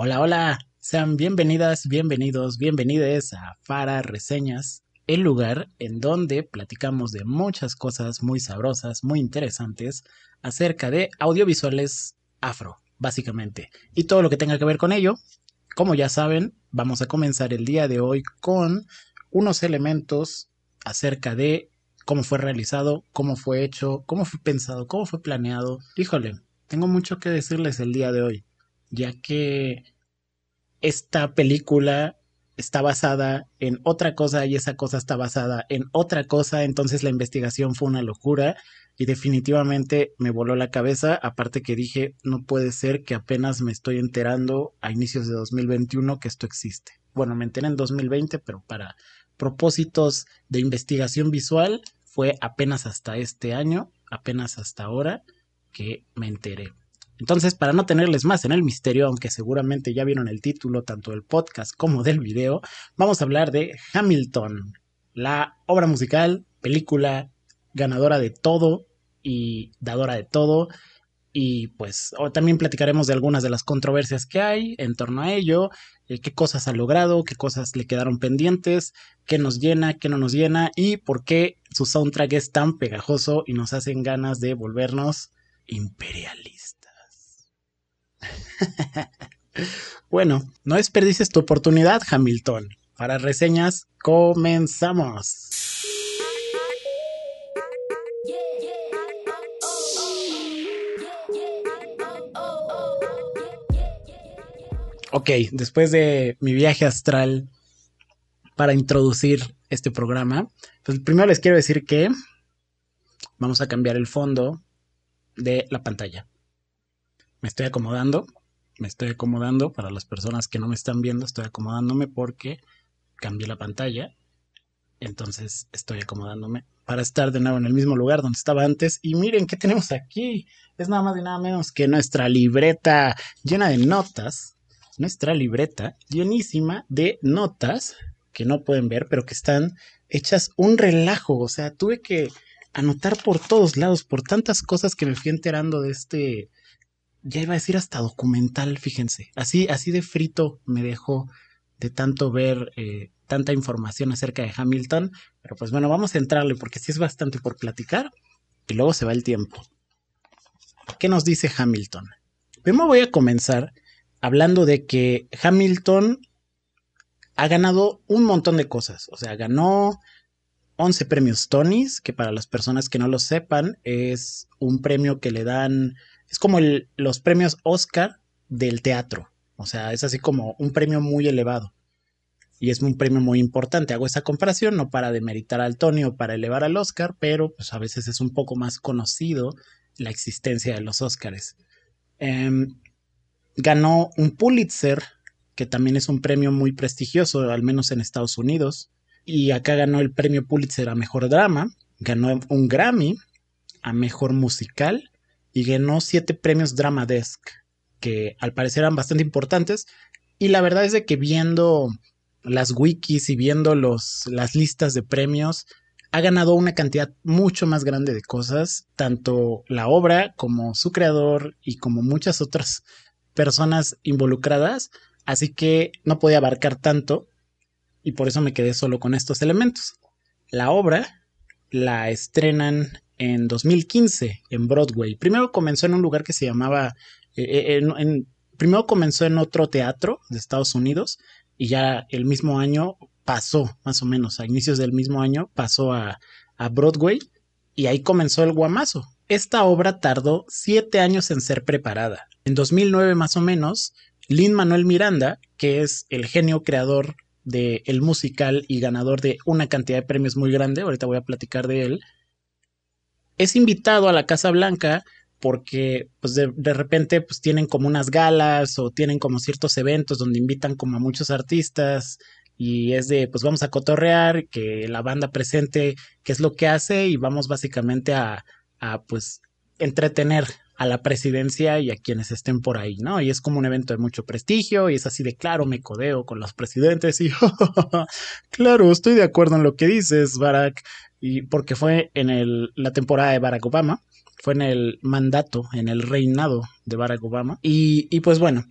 Hola, hola, sean bienvenidas, bienvenidos, bienvenides a Fara Reseñas, el lugar en donde platicamos de muchas cosas muy sabrosas, muy interesantes acerca de audiovisuales afro, básicamente, y todo lo que tenga que ver con ello. Como ya saben, vamos a comenzar el día de hoy con unos elementos acerca de cómo fue realizado, cómo fue hecho, cómo fue pensado, cómo fue planeado. Híjole, tengo mucho que decirles el día de hoy, ya que esta película está basada en otra cosa y esa cosa está basada en otra cosa, entonces la investigación fue una locura y definitivamente me voló la cabeza, aparte que dije, no puede ser que apenas me estoy enterando a inicios de 2021 que esto existe. Bueno, me enteré en 2020, pero para propósitos de investigación visual fue apenas hasta este año, apenas hasta ahora que me enteré. Entonces, para no tenerles más en el misterio, aunque seguramente ya vieron el título tanto del podcast como del video, vamos a hablar de Hamilton, la obra musical, película ganadora de todo y dadora de todo. Y pues también platicaremos de algunas de las controversias que hay en torno a ello, eh, qué cosas ha logrado, qué cosas le quedaron pendientes, qué nos llena, qué no nos llena y por qué su soundtrack es tan pegajoso y nos hacen ganas de volvernos imperialistas. bueno, no desperdices tu oportunidad, Hamilton. Para reseñas, comenzamos. Ok, después de mi viaje astral para introducir este programa, pues primero les quiero decir que vamos a cambiar el fondo de la pantalla. Me estoy acomodando, me estoy acomodando para las personas que no me están viendo, estoy acomodándome porque cambié la pantalla. Entonces estoy acomodándome para estar de nuevo en el mismo lugar donde estaba antes. Y miren qué tenemos aquí. Es nada más y nada menos que nuestra libreta llena de notas. Nuestra libreta llenísima de notas que no pueden ver, pero que están hechas un relajo. O sea, tuve que anotar por todos lados, por tantas cosas que me fui enterando de este, ya iba a decir hasta documental, fíjense. Así, así de frito me dejó de tanto ver eh, tanta información acerca de Hamilton. Pero pues bueno, vamos a entrarle porque sí es bastante por platicar y luego se va el tiempo. ¿Qué nos dice Hamilton? Primero voy a comenzar hablando de que Hamilton ha ganado un montón de cosas. O sea, ganó 11 premios Tonys, que para las personas que no lo sepan es un premio que le dan es como los premios Oscar del teatro. O sea, es así como un premio muy elevado. Y es un premio muy importante. Hago esa comparación, no para demeritar al Tony o para elevar al Oscar, pero pues a veces es un poco más conocido la existencia de los Oscars. Em, ganó un Pulitzer, que también es un premio muy prestigioso, al menos en Estados Unidos. Y acá ganó el premio Pulitzer a Mejor Drama. Ganó un Grammy a Mejor Musical y ganó siete premios Drama Desk, que al parecer eran bastante importantes. Y la verdad es de que viendo las wikis y viendo los, las listas de premios, ha ganado una cantidad mucho más grande de cosas, tanto la obra como su creador y como muchas otras personas involucradas, así que no podía abarcar tanto y por eso me quedé solo con estos elementos. La obra la estrenan en 2015 en Broadway. Primero comenzó en un lugar que se llamaba, eh, eh, primero comenzó en otro teatro de Estados Unidos y ya el mismo año pasó, más o menos, a inicios del mismo año, pasó a, Broadway y ahí comenzó el guamazo. Esta obra tardó siete años en ser preparada. En 2009 más o menos, Lin Manuel Miranda, que es el genio creador del el musical y ganador de una cantidad de premios muy grande, ahorita voy a platicar de él, es invitado a la Casa Blanca porque pues de, repente pues tienen como unas galas o tienen como ciertos eventos donde invitan como a muchos artistas y es de pues vamos a cotorrear, que la banda presente qué es lo que hace y vamos básicamente a, a pues entretener a la presidencia y a quienes estén por ahí, ¿no? Y es como un evento de mucho prestigio y es así de claro, me codeo con los presidentes y claro, estoy de acuerdo en lo que dices, Barack, y porque fue en el, la temporada de Barack Obama, fue en el mandato, en el reinado de Barack Obama. Y, y pues bueno,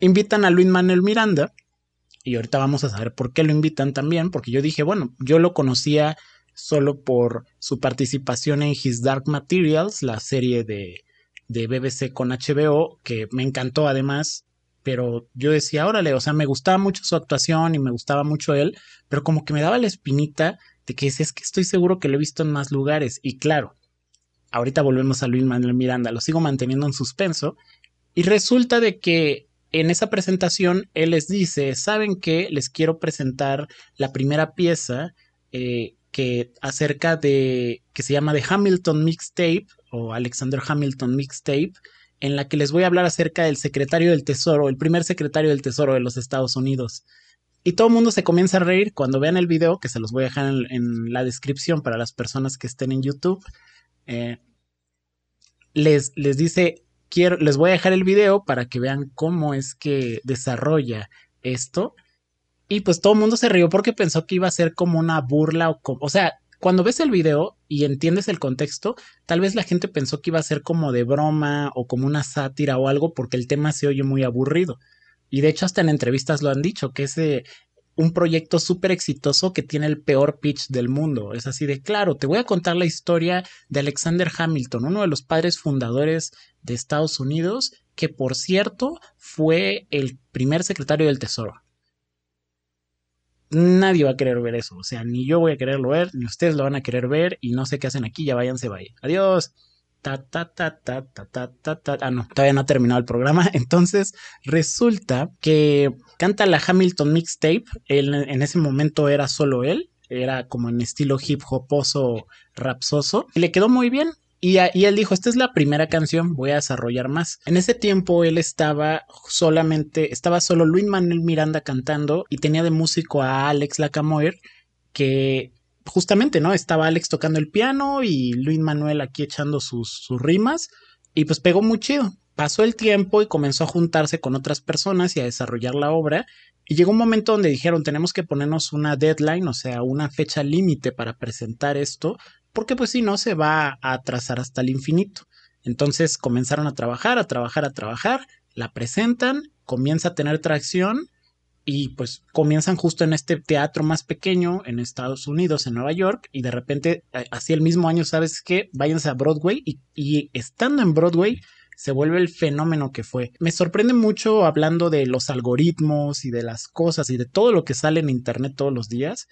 invitan a Luis Manuel Miranda y ahorita vamos a saber por qué lo invitan también, porque yo dije, bueno, yo lo conocía solo por su participación en His Dark Materials, la serie de, de BBC con HBO, que me encantó además, pero yo decía, órale, o sea, me gustaba mucho su actuación y me gustaba mucho él, pero como que me daba la espinita que es que estoy seguro que lo he visto en más lugares, y claro, ahorita volvemos a Luis Manuel Miranda, lo sigo manteniendo en suspenso, y resulta de que en esa presentación él les dice, ¿saben qué? Les quiero presentar la primera pieza eh, que acerca de, que se llama The Hamilton Mixtape o Alexander Hamilton Mixtape, en la que les voy a hablar acerca del secretario del Tesoro, el primer secretario del Tesoro de los Estados Unidos. Y todo el mundo se comienza a reír cuando vean el video, que se los voy a dejar en, la descripción para las personas que estén en YouTube. Eh, les, les dice, quiero, les voy a dejar el video para que vean cómo es que desarrolla esto. Y pues todo el mundo se rió porque pensó que iba a ser como una burla o, o sea, cuando ves el video y entiendes el contexto, tal vez la gente pensó que iba a ser como de broma o como una sátira o algo porque el tema se oye muy aburrido. Y de hecho hasta en entrevistas lo han dicho, que es un proyecto súper exitoso que tiene el peor pitch del mundo. Es así de claro, te voy a contar la historia de Alexander Hamilton, uno de los padres fundadores de Estados Unidos, que por cierto fue el primer secretario del Tesoro nadie va a querer ver eso. O sea, ni yo voy a quererlo ver, ni ustedes lo van a querer ver, y no sé qué hacen aquí, ya váyanse, vaya. Adiós. Ta, ta, ta, ta, ta, ta, ta, ta. Ah, no, todavía no ha terminado el programa. Entonces, resulta que canta la Hamilton Mixtape. Él, en ese momento era solo él. Era como en estilo hip hoposo, rapsoso. Y le quedó muy bien. Y, él dijo, esta es la primera canción, voy a desarrollar más. En ese tiempo él estaba solamente, estaba solo Luis Manuel Miranda cantando y tenía de músico a Alex Lacamoir, que justamente, ¿no? Estaba Alex tocando el piano y Luis Manuel aquí echando sus, rimas y pues pegó muy chido. Pasó el tiempo y comenzó a juntarse con otras personas y a desarrollar la obra. Y llegó un momento donde dijeron, tenemos que ponernos una deadline, o sea, una fecha límite para presentar esto, porque pues si no se va a atrasar hasta el infinito. Entonces comenzaron a trabajar, a trabajar, a trabajar, la presentan, comienza a tener tracción y pues comienzan justo en este teatro más pequeño en Estados Unidos, en Nueva York, y de repente, eh, así el mismo año, ¿sabes qué? Váyanse a Broadway y, y estando en Broadway se vuelve el fenómeno que fue. Me sorprende mucho hablando de los algoritmos y de las cosas y de todo lo que sale en Internet todos los días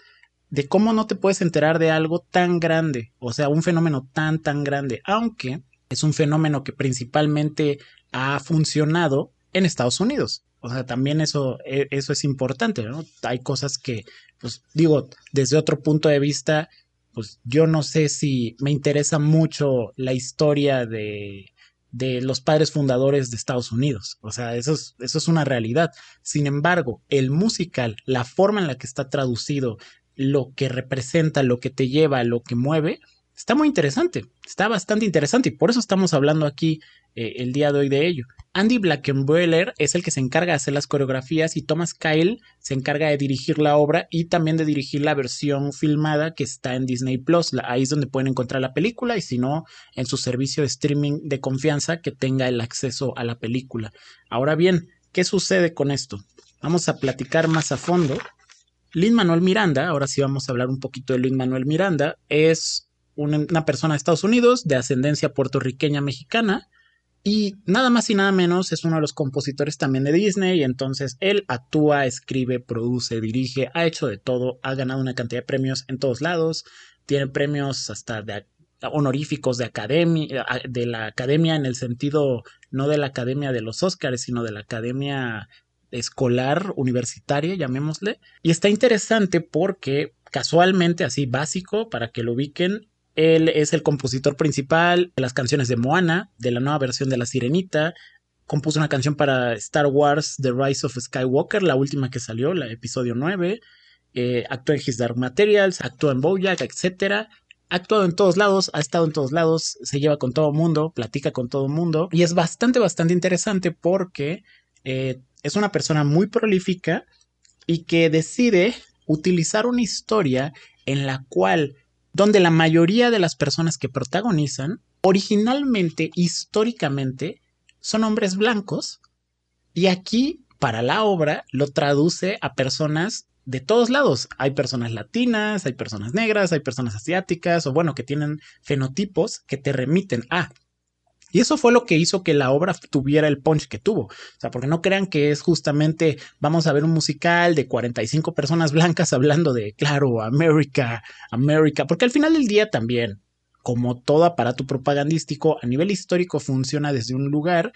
de cómo no te puedes enterar de algo tan grande, o sea, un fenómeno tan, tan grande, aunque es un fenómeno que principalmente ha funcionado en Estados Unidos. O sea, también eso, e, eso es importante, ¿no? Hay cosas que, pues digo, desde otro punto de vista, pues yo no sé si me interesa mucho la historia de, de los padres fundadores de Estados Unidos. O sea, eso es, eso es una realidad. Sin embargo, el musical, la forma en la que está traducido, lo que representa, lo que te lleva, lo que mueve, está muy interesante, está bastante interesante y por eso estamos hablando aquí eh, el día de hoy de ello. Andy Blackenboiler es el que se encarga de hacer las coreografías y Thomas Kyle se encarga de dirigir la obra y también de dirigir la versión filmada que está en Disney Plus. Ahí es donde pueden encontrar la película y si no, en su servicio de streaming de confianza que tenga el acceso a la película. Ahora bien, ¿qué sucede con esto? Vamos a platicar más a fondo Lin Manuel Miranda, ahora sí vamos a hablar un poquito de Lin Manuel Miranda, es una, persona de Estados Unidos de ascendencia puertorriqueña mexicana y nada más y nada menos es uno de los compositores también de Disney y entonces él actúa, escribe, produce, dirige, ha hecho de todo, ha ganado una cantidad de premios en todos lados, tiene premios hasta de honoríficos de academia, de la academia en el sentido no de la academia de los Oscars, sino de la academia escolar, universitaria, llamémosle. Y está interesante porque casualmente, así básico, para que lo ubiquen, él es el compositor principal de las canciones de Moana, de la nueva versión de La Sirenita. Compuso una canción para Star Wars The Rise of Skywalker, la última que salió, la episodio 9. Eh, actuó en His Dark Materials, actuó en Bojack, etc. Ha actuado en todos lados, ha estado en todos lados, se lleva con todo mundo, platica con todo mundo. Y es bastante, bastante interesante porque eh, es una persona muy prolífica y que decide utilizar una historia en la cual, donde la mayoría de las personas que protagonizan, originalmente, históricamente, son hombres blancos, y aquí para la obra lo traduce a personas de todos lados. Hay personas latinas, hay personas negras, hay personas asiáticas, o bueno, que tienen fenotipos que te remiten a. Y eso fue lo que hizo que la obra tuviera el punch que tuvo. O sea, porque no crean que es justamente, vamos a ver un musical de 45 personas blancas hablando de, claro, América, América, porque al final del día también, como todo aparato propagandístico, a nivel histórico funciona desde un lugar,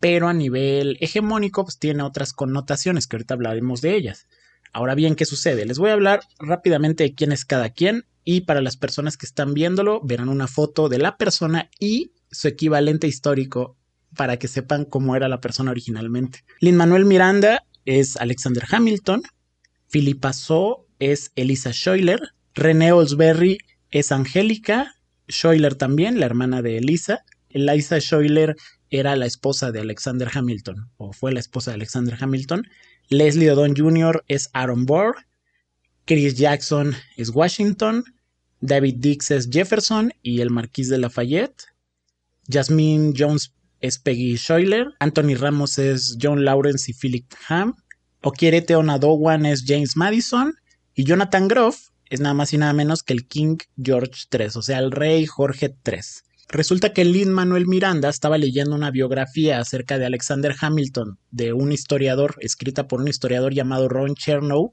pero a nivel hegemónico pues tiene otras connotaciones que ahorita hablaremos de ellas. Ahora bien, ¿qué sucede? Les voy a hablar rápidamente de quién es cada quien y para las personas que están viéndolo verán una foto de la persona y su equivalente histórico para que sepan cómo era la persona originalmente. Lin Manuel Miranda es Alexander Hamilton, Philippa So es Elisa Schuyler, René Olsberry es Angélica, Schuyler también, la hermana de Elisa. Elisa Schuyler era la esposa de Alexander Hamilton, o fue la esposa de Alexander Hamilton. Leslie Odom Jr. es Aaron Burr. Chris Jackson es Washington. David Dix es Jefferson y el Marquis de Lafayette. Jasmine Jones es Peggy Schuyler. Anthony Ramos es John Lawrence y Philip Ham. Okierete Onadowan es James Madison. Y Jonathan Groff es nada más y nada menos que el King George III, o sea, el rey Jorge III. Resulta que Lin Manuel Miranda estaba leyendo una biografía acerca de Alexander Hamilton, de un historiador, escrita por un historiador llamado Ron Chernow,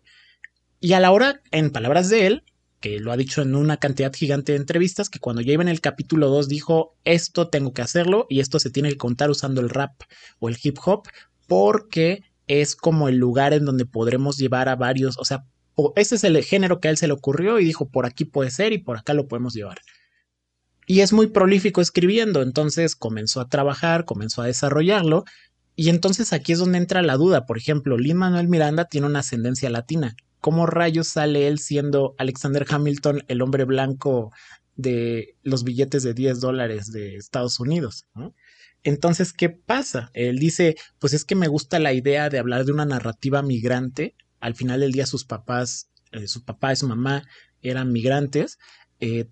y a la hora, en palabras de él, que lo ha dicho en una cantidad gigante de entrevistas, que cuando ya iba en el capítulo 2 dijo, esto tengo que hacerlo y esto se tiene que contar usando el rap o el hip hop, porque es como el lugar en donde podremos llevar a varios, o sea, ese es el género que a él se le ocurrió y dijo, por aquí puede ser y por acá lo podemos llevar. Y es muy prolífico escribiendo, entonces comenzó a trabajar, comenzó a desarrollarlo, y entonces aquí es donde entra la duda. Por ejemplo, Lin Manuel Miranda tiene una ascendencia latina. ¿Cómo rayos sale él siendo Alexander Hamilton el hombre blanco de los billetes de 10 dólares de Estados Unidos? Entonces, ¿qué pasa? Él dice, pues es que me gusta la idea de hablar de una narrativa migrante. Al final del día sus papás, eh, su papá y su mamá eran migrantes. Eh,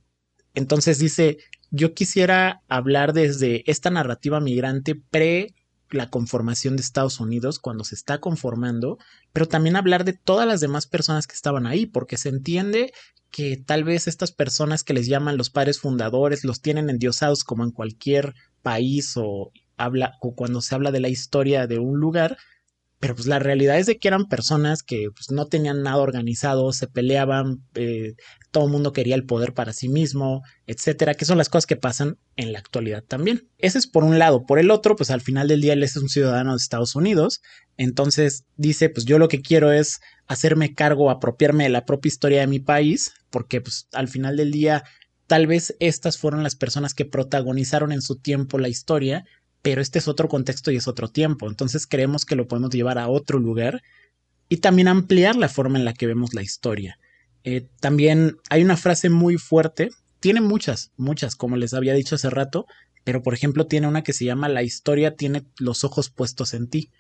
entonces dice, yo quisiera hablar desde esta narrativa migrante pre la conformación de Estados Unidos, cuando se está conformando, pero también hablar de todas las demás personas que estaban ahí, porque se entiende que tal vez estas personas que les llaman los padres fundadores los tienen endiosados como en cualquier país o habla o cuando se habla de la historia de un lugar, pero pues la realidad es de que eran personas que pues, no tenían nada organizado, se peleaban, eh, todo el mundo quería el poder para sí mismo, etcétera, que son las cosas que pasan en la actualidad también. Ese es por un lado. Por el otro, pues al final del día él es un ciudadano de Estados Unidos, entonces dice, pues yo lo que quiero es hacerme cargo, apropiarme de la propia historia de mi país, porque pues al final del día tal vez estas fueron las personas que protagonizaron en su tiempo la historia pero este es otro contexto y es otro tiempo, entonces creemos que lo podemos llevar a otro lugar y también ampliar la forma en la que vemos la historia. Eh, también hay una frase muy fuerte, tiene muchas, muchas, como les había dicho hace rato, pero por ejemplo tiene una que se llama La historia tiene los ojos puestos en ti.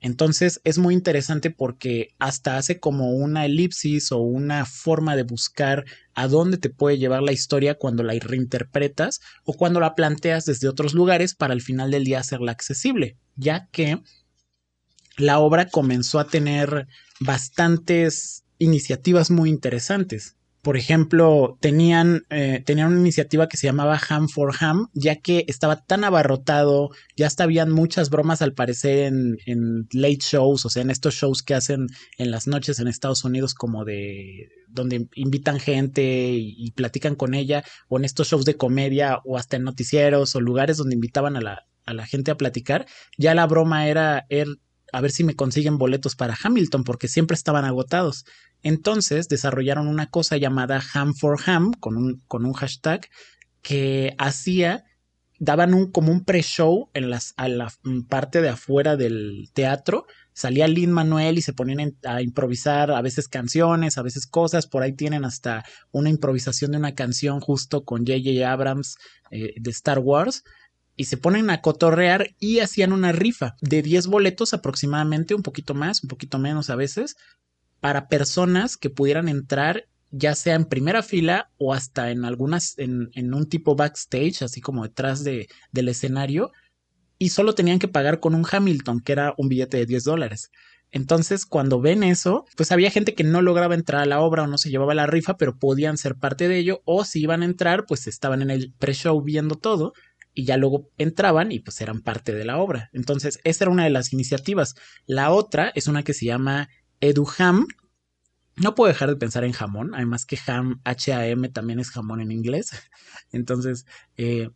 Entonces es muy interesante porque hasta hace como una elipsis o una forma de buscar a dónde te puede llevar la historia cuando la reinterpretas o cuando la planteas desde otros lugares para al final del día hacerla accesible, ya que la obra comenzó a tener bastantes iniciativas muy interesantes por ejemplo, tenían, eh, tenían una iniciativa que se llamaba Ham for Ham, ya que estaba tan abarrotado, ya hasta habían muchas bromas al parecer en, en late shows, o sea, en estos shows que hacen en las noches en Estados Unidos como de donde invitan gente y, platican con ella, o en estos shows de comedia, o hasta en noticieros, o lugares donde invitaban a la, a la gente a platicar, ya la broma era, era a ver si me consiguen boletos para Hamilton, porque siempre estaban agotados. Entonces desarrollaron una cosa llamada Ham for Ham, con un, con un hashtag, que hacía, daban un, como un pre-show en las, a la parte de afuera del teatro. Salía Lin Manuel y se ponían a improvisar a veces canciones, a veces cosas. Por ahí tienen hasta una improvisación de una canción justo con J.J. Abrams eh, de Star Wars y se ponen a cotorrear y hacían una rifa de 10 boletos aproximadamente, un poquito más, un poquito menos a veces, para personas que pudieran entrar ya sea en primera fila o hasta en algunas, en, un tipo backstage, así como detrás de, del escenario, y solo tenían que pagar con un Hamilton, que era un billete de 10 dólares. Entonces, cuando ven eso, pues había gente que no lograba entrar a la obra o no se llevaba la rifa, pero podían ser parte de ello, o si iban a entrar, pues estaban en el pre-show viendo todo y ya luego entraban y pues eran parte de la obra. Entonces, esa era una de las iniciativas. La otra es una que se llama EduHam. No puedo dejar de pensar en jamón, además que ham, H-A-M también es jamón en inglés. Entonces, eh,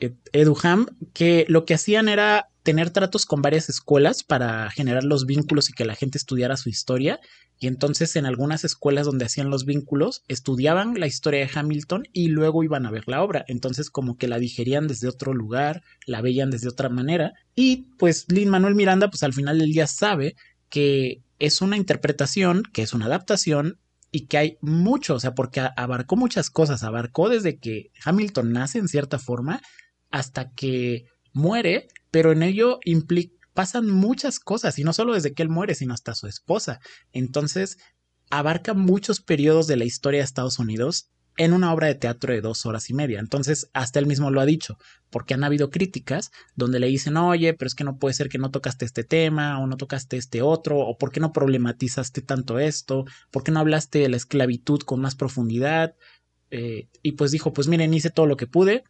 EduHam, que lo que hacían era tener tratos con varias escuelas para generar los vínculos y que la gente estudiara su historia. Y entonces en algunas escuelas donde hacían los vínculos, estudiaban la historia de Hamilton y luego iban a ver la obra. Entonces como que la digerían desde otro lugar, la veían desde otra manera. Y pues Lin Manuel Miranda pues al final del día sabe que es una interpretación, que es una adaptación y que hay mucho, o sea, porque abarcó muchas cosas, abarcó desde que Hamilton nace en cierta forma hasta que muere, pero en ello pasan muchas cosas, y no solo desde que él muere, sino hasta su esposa. Entonces, abarca muchos periodos de la historia de Estados Unidos en una obra de teatro de dos horas y media. Entonces, hasta él mismo lo ha dicho, porque han habido críticas donde le dicen, oye, pero es que no puede ser que no tocaste este tema, o no tocaste este otro, o por qué no problematizaste tanto esto, por qué no hablaste de la esclavitud con más profundidad. Eh, y pues dijo, pues miren, hice todo lo que pude,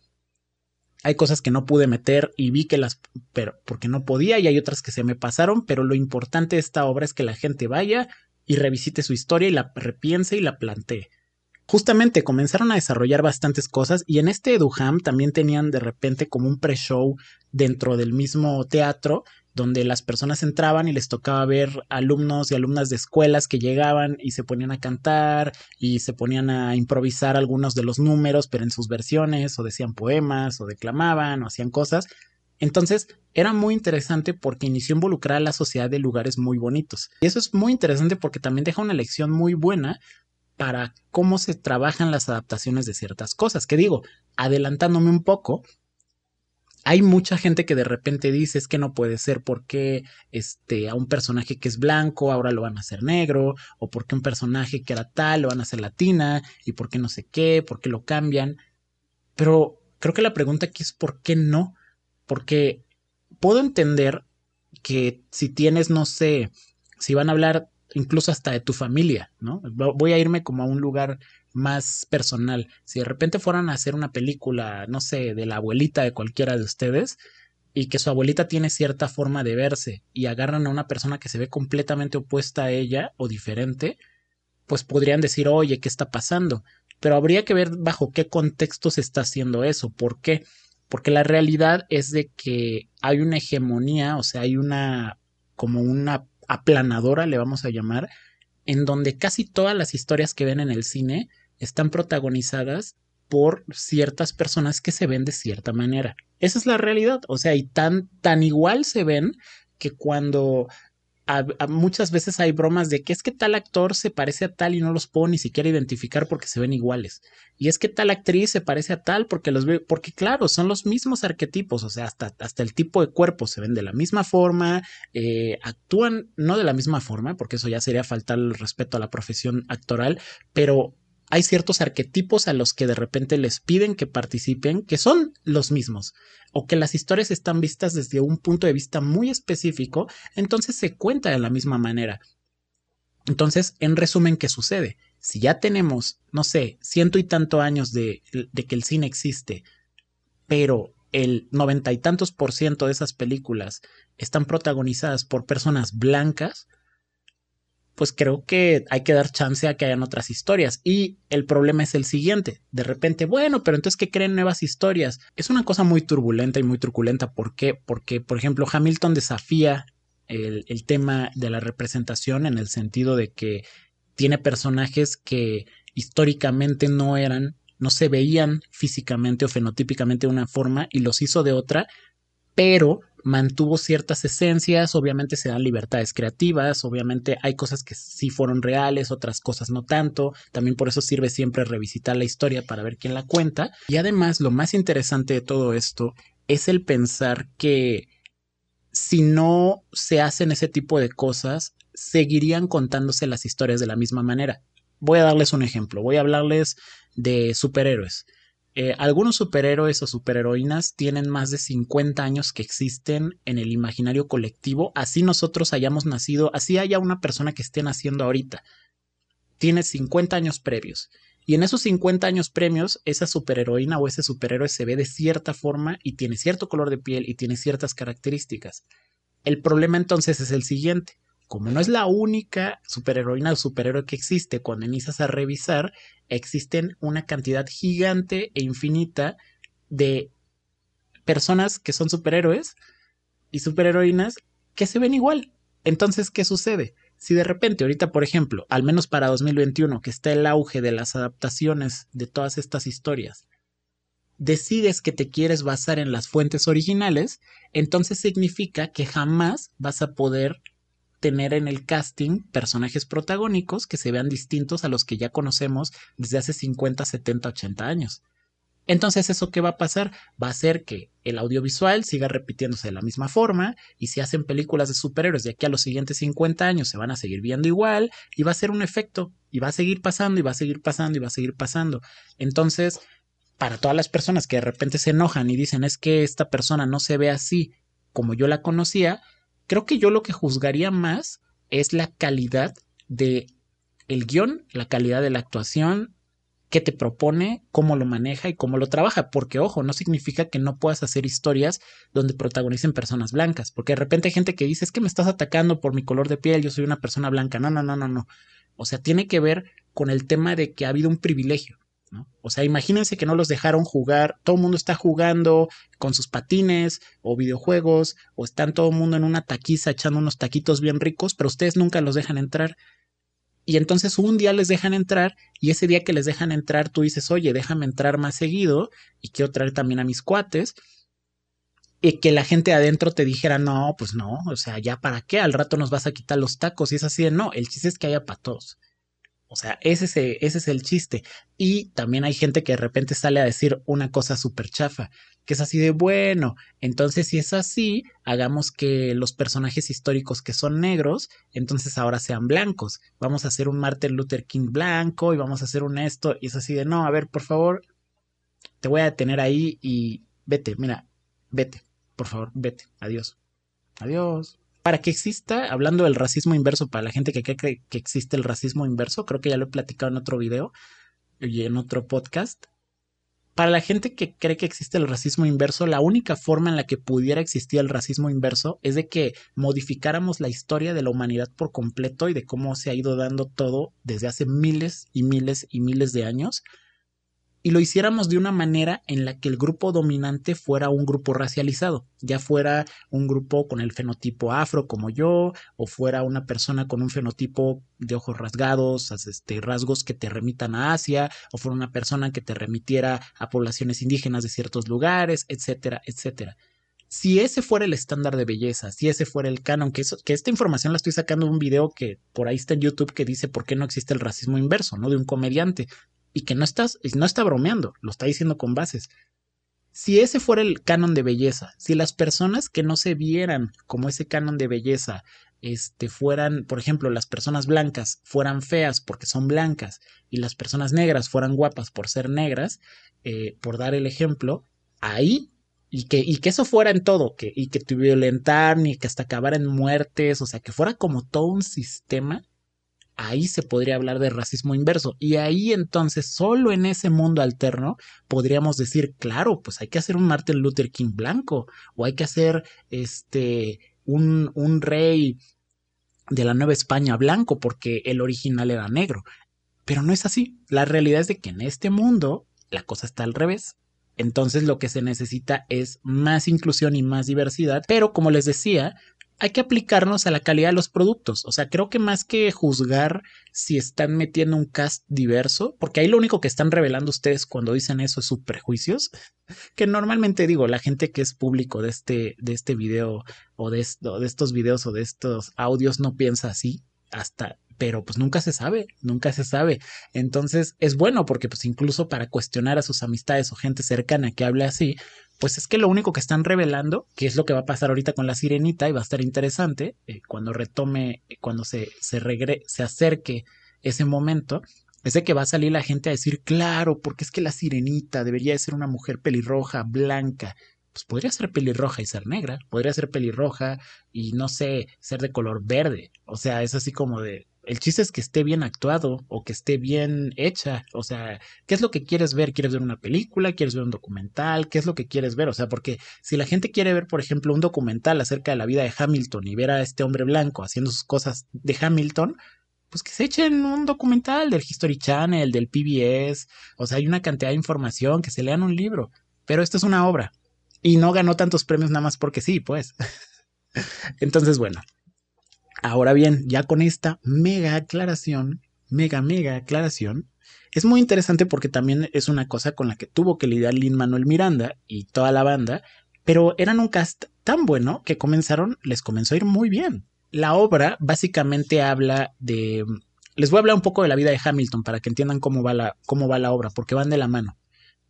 hay cosas que no pude meter y vi que las, pero porque no podía y hay otras que se me pasaron, pero lo importante de esta obra es que la gente vaya y revisite su historia y la repiense y la plantee. Justamente comenzaron a desarrollar bastantes cosas y en este Eduham también tenían de repente como un pre-show dentro del mismo teatro donde las personas entraban y les tocaba ver alumnos y alumnas de escuelas que llegaban y se ponían a cantar y se ponían a improvisar algunos de los números, pero en sus versiones, o decían poemas, o declamaban, o hacían cosas. Entonces era muy interesante porque inició a involucrar a la sociedad de lugares muy bonitos. Y eso es muy interesante porque también deja una lección muy buena para cómo se trabajan las adaptaciones de ciertas cosas. Que digo, adelantándome un poco, hay mucha gente que de repente dice es que no puede ser porque este a un personaje que es blanco ahora lo van a hacer negro o porque un personaje que era tal lo van a hacer latina y por qué no sé qué, por qué lo cambian. Pero creo que la pregunta aquí es por qué no, porque puedo entender que si tienes no sé, si van a hablar incluso hasta de tu familia, ¿no? Voy a irme como a un lugar más personal. Si de repente fueran a hacer una película, no sé, de la abuelita de cualquiera de ustedes, y que su abuelita tiene cierta forma de verse, y agarran a una persona que se ve completamente opuesta a ella o diferente, pues podrían decir, oye, ¿qué está pasando? Pero habría que ver bajo qué contexto se está haciendo eso. ¿Por qué? Porque la realidad es de que hay una hegemonía, o sea, hay una como una aplanadora, le vamos a llamar, en donde casi todas las historias que ven en el cine están protagonizadas por ciertas personas que se ven de cierta manera. Esa es la realidad. O sea, y tan, tan igual se ven que cuando muchas veces hay bromas de que es que tal actor se parece a tal y no los puedo ni siquiera identificar porque se ven iguales. Y es que tal actriz se parece a tal porque los veo, porque claro, son los mismos arquetipos, o sea, hasta, hasta el tipo de cuerpo se ven de la misma forma, eh, actúan no de la misma forma, porque eso ya sería faltar el respeto a la profesión actoral, pero hay ciertos arquetipos a los que de repente les piden que participen que son los mismos o que las historias están vistas desde un punto de vista muy específico, entonces se cuenta de la misma manera. Entonces, en resumen, ¿qué sucede? Si ya tenemos, no sé, ciento y tanto años de, de que el cine existe, pero el noventa y tantos por ciento de esas películas están protagonizadas por personas blancas, pues creo que hay que dar chance a que hayan otras historias. Y el problema es el siguiente. De repente, bueno, pero entonces, ¿qué creen nuevas historias? Es una cosa muy turbulenta y muy truculenta. ¿Por qué? Porque, por ejemplo, Hamilton desafía el, el tema de la representación en el sentido de que tiene personajes que históricamente no eran, no se veían físicamente o fenotípicamente de una forma y los hizo de otra, pero mantuvo ciertas esencias, obviamente se dan libertades creativas, obviamente hay cosas que sí fueron reales, otras cosas no tanto, también por eso sirve siempre revisitar la historia para ver quién la cuenta. Y además lo más interesante de todo esto es el pensar que si no se hacen ese tipo de cosas, seguirían contándose las historias de la misma manera. Voy a darles un ejemplo, voy a hablarles de superhéroes. Eh, algunos superhéroes o superheroínas tienen más de 50 años que existen en el imaginario colectivo, así nosotros hayamos nacido, así haya una persona que esté naciendo ahorita, tiene 50 años previos. Y en esos 50 años premios, esa superheroína o ese superhéroe se ve de cierta forma y tiene cierto color de piel y tiene ciertas características. El problema entonces es el siguiente. Como no es la única superheroína o superhéroe que existe, cuando inicias a revisar, existen una cantidad gigante e infinita de personas que son superhéroes y superheroínas que se ven igual. Entonces, ¿qué sucede? Si de repente ahorita, por ejemplo, al menos para 2021, que está el auge de las adaptaciones de todas estas historias, decides que te quieres basar en las fuentes originales, entonces significa que jamás vas a poder tener en el casting personajes protagónicos que se vean distintos a los que ya conocemos desde hace 50, 70, 80 años. Entonces, ¿eso qué va a pasar? Va a hacer que el audiovisual siga repitiéndose de la misma forma y si hacen películas de superhéroes de aquí a los siguientes 50 años se van a seguir viendo igual y va a ser un efecto y va a seguir pasando y va a seguir pasando y va a seguir pasando. Entonces, para todas las personas que de repente se enojan y dicen es que esta persona no se ve así como yo la conocía, creo que yo lo que juzgaría más es la calidad de el guion, la calidad de la actuación, qué te propone, cómo lo maneja y cómo lo trabaja. Porque, ojo, no significa que no puedas hacer historias donde protagonicen personas blancas. Porque de repente hay gente que dice, es que me estás atacando por mi color de piel, yo soy una persona blanca. No, no, no, no, no. O sea, tiene que ver con el tema de que ha habido un privilegio. O sea, imagínense que no los dejaron jugar, todo el mundo está jugando con sus patines o videojuegos, o están todo el mundo en una taquiza echando unos taquitos bien ricos, pero ustedes nunca los dejan entrar. Y entonces un día les dejan entrar y ese día que les dejan entrar tú dices, oye, déjame entrar más seguido y quiero traer también a mis cuates. Y que la gente adentro te dijera, no, pues no, o sea, ya para qué, al rato nos vas a quitar los tacos y es así de, no, el chiste es que haya para todos. O sea, ese es, ese es el chiste. Y también hay gente que de repente sale a decir una cosa súper chafa que es así de bueno. Entonces, si es así, hagamos que los personajes históricos que son negros, entonces ahora sean blancos. Vamos a hacer un Martin Luther King blanco y vamos a hacer un esto. Y es así de no, a ver, por favor, te voy a detener ahí y vete, mira, vete, por favor, vete. Adiós. Adiós. Para que exista, hablando del racismo inverso, para la gente que cree que existe el racismo inverso, creo que ya lo he platicado en otro video y en otro podcast. Para la gente que cree que existe el racismo inverso, la única forma en la que pudiera existir el racismo inverso es de que modificáramos la historia de la humanidad por completo y de cómo se ha ido dando todo desde hace miles y miles y miles de años y lo hiciéramos de una manera en la que el grupo dominante fuera un grupo racializado, ya fuera un grupo con el fenotipo afro como yo, o fuera una persona con un fenotipo de ojos rasgados, este, rasgos que te remitan a Asia, o fuera una persona que te remitiera a poblaciones indígenas de ciertos lugares, etcétera, etcétera. Si ese fuera el estándar de belleza, si ese fuera el canon, que, que esta información la estoy sacando de un video que por ahí está en YouTube que dice por qué no existe el racismo inverso, ¿no? De un comediante y que no, estás, no está bromeando, lo está diciendo con bases. Si ese fuera el canon de belleza, si las personas que no se vieran como ese canon de belleza, este, fueran, por ejemplo, las personas blancas fueran feas porque son blancas y las personas negras fueran guapas por ser negras, eh, por dar el ejemplo, ahí y que, y que eso fuera en todo, que, y que te violentaran y que hasta acabar en muertes, o sea, que fuera como todo un sistema, ahí se podría hablar de racismo inverso. Y ahí entonces, solo en ese mundo alterno, podríamos decir, claro, pues hay que hacer un Martin Luther King blanco, o hay que hacer este un, un rey de la Nueva España blanco, porque el original era negro. Pero no es así. La realidad es de que en este mundo la cosa está al revés. Entonces lo que se necesita es más inclusión y más diversidad, pero como les decía, hay que aplicarnos a la calidad de los productos. O sea, creo que más que juzgar si están metiendo un cast diverso, porque ahí lo único que están revelando ustedes cuando dicen eso es sus prejuicios, que normalmente digo, la gente que es público de este, de este video o de, esto, de estos videos o de estos audios no piensa así hasta pero pues nunca se sabe, nunca se sabe. Entonces es bueno porque pues incluso para cuestionar a sus amistades o gente cercana que hable así, pues es que lo único que están revelando, que es lo que va a pasar ahorita con la sirenita y va a estar interesante eh, cuando retome, eh, cuando se, se, acerque ese momento, es de que va a salir la gente a decir, claro, porque es que la sirenita debería de ser una mujer pelirroja, blanca. Pues podría ser pelirroja y ser negra, podría ser pelirroja y no sé, ser de color verde. O sea, es así como de, el chiste es que esté bien actuado o que esté bien hecha. O sea, ¿qué es lo que quieres ver? ¿Quieres ver una película? ¿Quieres ver un documental? ¿Qué es lo que quieres ver? O sea, porque si la gente quiere ver, por ejemplo, un documental acerca de la vida de Hamilton y ver a este hombre blanco haciendo sus cosas de Hamilton, pues que se echen un documental del History Channel, del PBS, o sea, hay una cantidad de información, que se lean un libro, pero esto es una obra y no ganó tantos premios nada más porque sí, pues. Entonces, bueno, ahora bien, ya con esta mega aclaración, mega, mega aclaración, es muy interesante porque también es una cosa con la que tuvo que lidiar Lin Manuel Miranda y toda la banda, pero eran un cast tan bueno que comenzaron, les comenzó a ir muy bien la obra básicamente habla de... Les voy a hablar un poco de la vida de Hamilton para que entiendan cómo va la, cómo va la obra, porque van de la mano.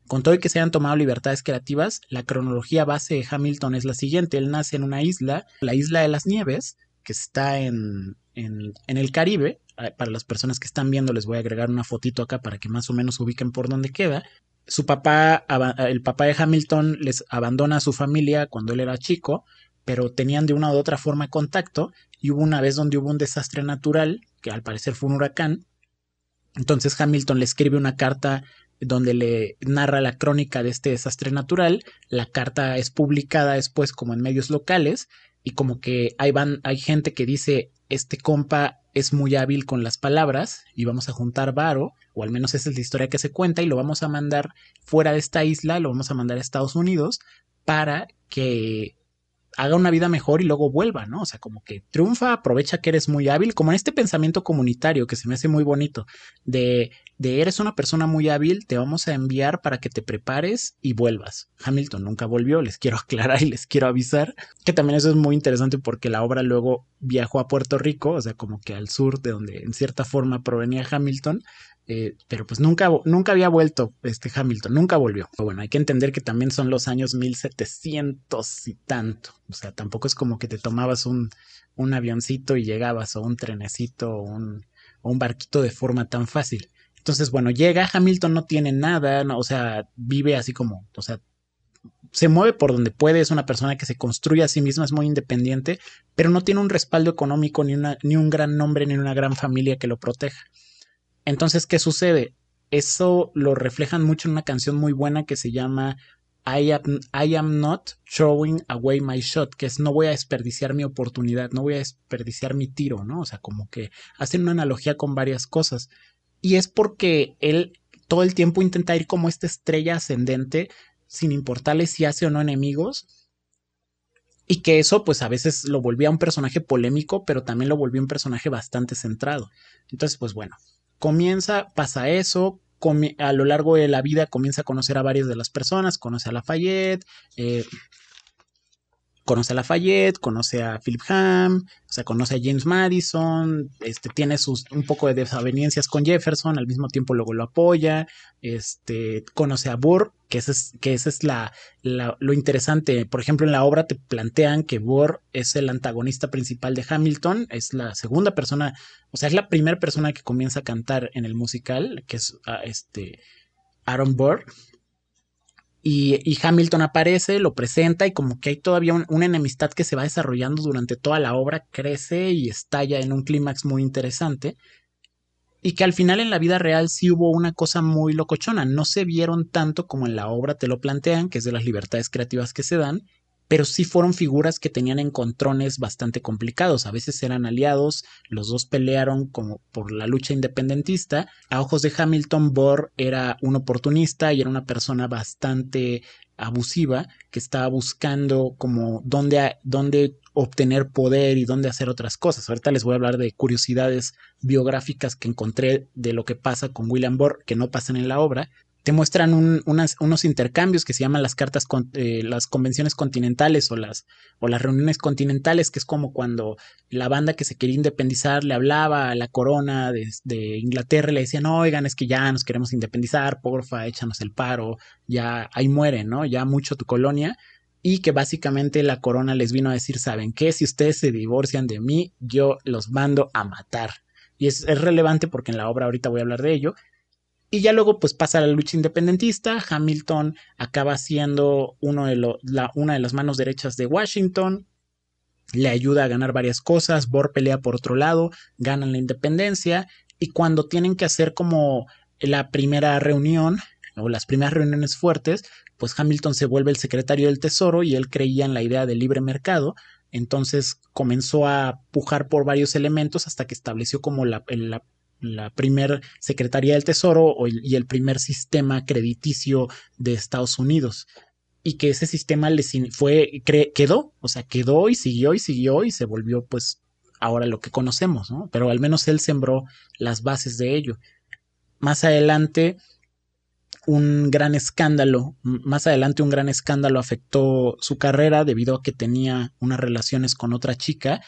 Con todo y que se hayan tomado libertades creativas, la cronología base de Hamilton es la siguiente. Él nace en una isla, la isla de las nieves, que está en, en, el Caribe. Ah, para las personas que están viendo, les voy a agregar una fotito acá para que más o menos ubiquen por dónde queda. Su papá, el papá de Hamilton, les abandona a su familia cuando él era chico, pero tenían de una u otra forma contacto y hubo una vez donde hubo un desastre natural, que al parecer fue un huracán. Entonces Hamilton le escribe una carta donde le narra la crónica de este desastre natural. La carta es publicada después como en medios locales y como que hay, van, hay gente que dice este compa es muy hábil con las palabras y vamos a juntar varo, o al menos esa es la historia que se cuenta, y lo vamos a mandar fuera de esta isla, lo vamos a mandar a Estados Unidos para que haga una vida mejor y luego vuelva, ¿no? O sea, como que triunfa, aprovecha que eres muy hábil, como en este pensamiento comunitario que se me hace muy bonito, de, de eres una persona muy hábil, te vamos a enviar para que te prepares y vuelvas. Hamilton nunca volvió, les quiero aclarar y les quiero avisar, que también eso es muy interesante porque la obra luego viajó a Puerto Rico, o sea, como que al sur de donde en cierta forma provenía Hamilton, eh, pero pues nunca, nunca había vuelto este Hamilton, nunca volvió. Pero bueno, hay que entender que también son los años 1700 y tanto. O sea, tampoco es como que te tomabas un, un avioncito y llegabas, o un trenecito, o un, barquito de forma tan fácil. Entonces, bueno, llega, Hamilton no tiene nada, o sea, vive así como, o sea, se mueve por donde puede, es una persona que se construye a sí misma, es muy independiente, pero no tiene un respaldo económico, ni, una, ni un gran nombre, ni una gran familia que lo proteja. Entonces, ¿qué sucede? Eso lo reflejan mucho en una canción muy buena que se llama I am, not throwing away my shot, que es no voy a desperdiciar mi oportunidad, no voy a desperdiciar mi tiro, ¿no? O sea, como que hacen una analogía con varias cosas. Y es porque él todo el tiempo intenta ir como esta estrella ascendente, sin importarle si hace o no enemigos. Y que eso, pues a veces lo volvía un personaje polémico, pero también lo volvía un personaje bastante centrado. Entonces, pues bueno, comienza, pasa eso, a lo largo de la vida comienza a conocer a varias de las personas, conoce a Lafayette, eh, conoce a Lafayette, conoce a Philip Ham, o sea, conoce a James Madison, este, tiene sus un poco de desavenencias con Jefferson, al mismo tiempo luego lo apoya, este, conoce a Burr, que ese es, que ese es la, lo interesante. Por ejemplo, en la obra te plantean que Burr es el antagonista principal de Hamilton, es la segunda persona, o sea, es la primera persona que comienza a cantar en el musical, que es ah, este Aaron Burr, y, Hamilton aparece, lo presenta y como que hay todavía una enemistad que se va desarrollando durante toda la obra, crece y estalla en un clímax muy interesante. Y que al final en la vida real sí hubo una cosa muy locochona, no se vieron tanto como en la obra te lo plantean, que es de las libertades creativas que se dan, pero sí fueron figuras que tenían encontrones bastante complicados. A veces eran aliados, los dos pelearon como por la lucha independentista. A ojos de Hamilton, Bohr era un oportunista y era una persona bastante abusiva que estaba buscando como dónde, dónde obtener poder y dónde hacer otras cosas. Ahorita les voy a hablar de curiosidades biográficas que encontré de lo que pasa con William Bohr que no pasan en la obra, te muestran unos intercambios que se llaman las cartas, eh, las convenciones continentales o las, reuniones continentales, que es como cuando la banda que se quería independizar le hablaba a la corona de, de Inglaterra y le decían, oigan, es que ya nos queremos independizar, porfa, échanos el paro, ya ahí muere, ¿no? Ya mucho tu colonia. Y que básicamente la corona les vino a decir, ¿saben qué? Si ustedes se divorcian de mí, yo los mando a matar. y es, relevante porque en la obra ahorita voy a hablar de ello. Y ya luego pues pasa la lucha independentista, Hamilton acaba siendo uno de la, una de las manos derechas de Washington, le ayuda a ganar varias cosas, Bohr pelea por otro lado, ganan la independencia y cuando tienen que hacer como la primera reunión o las primeras reuniones fuertes, pues Hamilton se vuelve el secretario del Tesoro y él creía en la idea del libre mercado, entonces comenzó a pujar por varios elementos hasta que estableció como la, la, la primer Secretaría del Tesoro y el primer sistema crediticio de Estados Unidos. Y que ese sistema les fue, quedó, o sea, quedó y siguió y siguió y se volvió pues ahora lo que conocemos, ¿no? Pero al menos él sembró las bases de ello. Más adelante, un gran escándalo, más adelante un gran escándalo afectó su carrera debido a que tenía unas relaciones con otra chica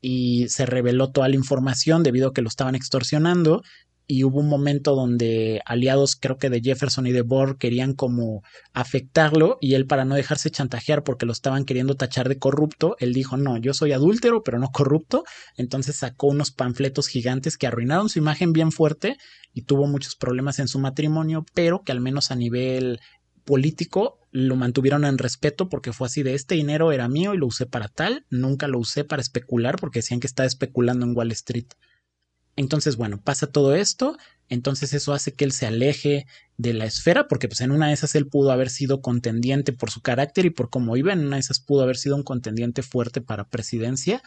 y se reveló toda la información debido a que lo estaban extorsionando y hubo un momento donde aliados creo que de Jefferson y de Bohr querían como afectarlo y él para no dejarse chantajear porque lo estaban queriendo tachar de corrupto, él dijo no, yo soy adúltero pero no corrupto, entonces sacó unos panfletos gigantes que arruinaron su imagen bien fuerte y tuvo muchos problemas en su matrimonio, pero que al menos a nivel político lo mantuvieron en respeto porque fue así de este dinero era mío y lo usé para tal, nunca lo usé para especular porque decían que estaba especulando en Wall Street. Entonces, bueno, pasa todo esto, entonces eso hace que él se aleje de la esfera, porque pues en una de esas él pudo haber sido contendiente por su carácter y por cómo iba, en una de esas pudo haber sido un contendiente fuerte para presidencia,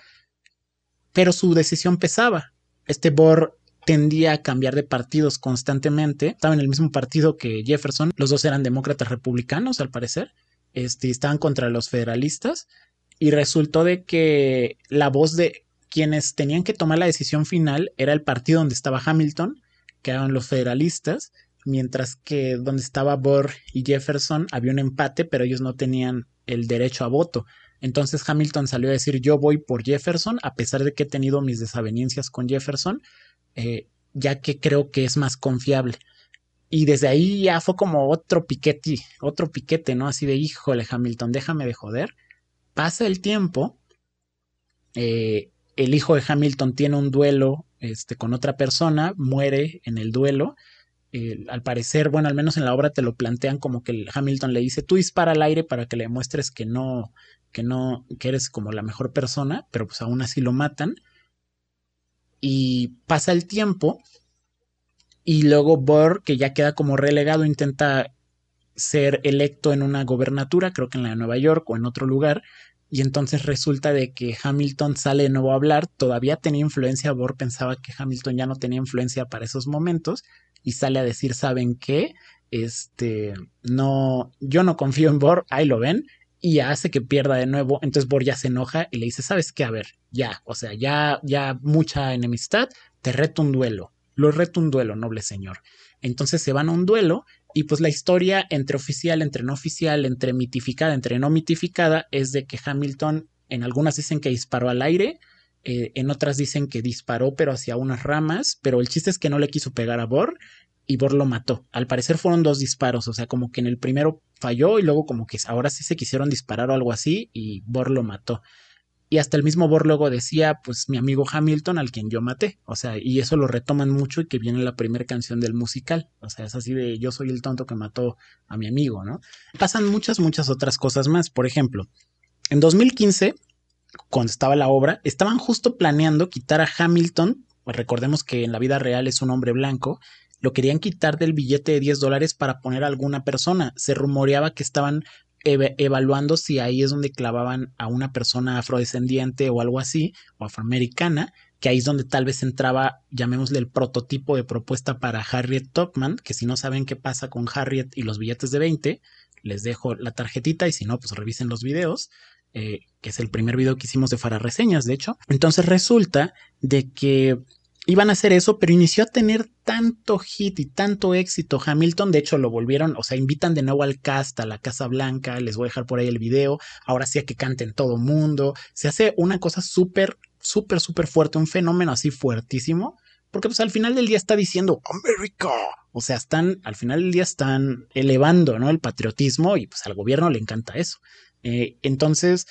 pero su decisión pesaba. Este Bohr tendía a cambiar de partidos constantemente, estaba en el mismo partido que Jefferson, los dos eran demócratas republicanos al parecer, este, estaban contra los federalistas, y resultó de que la voz de quienes tenían que tomar la decisión final era el partido donde estaba Hamilton, que eran los federalistas, mientras que donde estaba Bohr y Jefferson había un empate, pero ellos no tenían el derecho a voto. Entonces Hamilton salió a decir yo voy por Jefferson, a pesar de que he tenido mis desavenencias con Jefferson, eh, ya que creo que es más confiable. Y desde ahí ya fue como otro piquete, otro piquete, ¿no? Así de híjole, Hamilton, déjame de joder. Pasa el tiempo, eh, el hijo de Hamilton tiene un duelo este, con otra persona, muere en el duelo. al parecer, bueno, al menos en la obra te lo plantean como que Hamilton le dice, tú dispara al aire para que le muestres que no, que no, que eres como la mejor persona, pero pues aún así lo matan. Y pasa el tiempo y luego Bohr, que ya queda como relegado, intenta ser electo en una gobernatura, creo que en la de Nueva York o en otro lugar, y entonces resulta de que Hamilton sale de nuevo a hablar, todavía tenía influencia, Bohr pensaba que Hamilton ya no tenía influencia para esos momentos y sale a decir, ¿saben qué? Este, no, yo no confío en Bohr, ahí lo ven, y hace que pierda de nuevo, entonces Bohr ya se enoja y le dice, ¿sabes qué? A ver, ya, o sea, ya, ya mucha enemistad, te reto un duelo, lo reto un duelo, noble señor. Entonces se van a un duelo y pues la historia entre oficial, entre no oficial, entre mitificada, entre no mitificada, es de que Hamilton, en algunas dicen que disparó al aire, eh, en otras dicen que disparó pero hacia unas ramas, pero el chiste es que no le quiso pegar a Bor y Bor lo mató. Al parecer fueron dos disparos, o sea, como que en el primero falló y luego como que ahora sí se quisieron disparar o algo así y Bor lo mató. Y hasta el mismo Bohr luego decía, pues mi amigo Hamilton al quien yo maté. O sea, y eso lo retoman mucho y que viene la primera canción del musical. O sea, es así de yo soy el tonto que mató a mi amigo, ¿no? Pasan muchas, muchas otras cosas más. Por ejemplo, en 2015, cuando estaba la obra, estaban justo planeando quitar a Hamilton. Pues recordemos que en la vida real es un hombre blanco. Lo querían quitar del billete de 10 dólares para poner a alguna persona. Se rumoreaba que estaban evaluando si ahí es donde clavaban a una persona afrodescendiente o algo así, o afroamericana, que ahí es donde tal vez entraba, llamémosle el prototipo de propuesta para Harriet Topman, que si no saben qué pasa con Harriet y los billetes de 20, les dejo la tarjetita y si no, pues revisen los videos. Eh, que es el primer video que hicimos de Fara Reseñas, de hecho. Entonces resulta de que iban a hacer eso, pero inició a tener tanto hit y tanto éxito Hamilton, de hecho lo volvieron, o sea, invitan de nuevo al cast a la Casa Blanca, les voy a dejar por ahí el video, ahora sí a que canten todo mundo, se hace una cosa súper, súper, súper fuerte, un fenómeno así fuertísimo, porque pues al final del día está diciendo América, o sea, están, al final del día están elevando, ¿no? El patriotismo y pues al gobierno le encanta eso. Eh, entonces,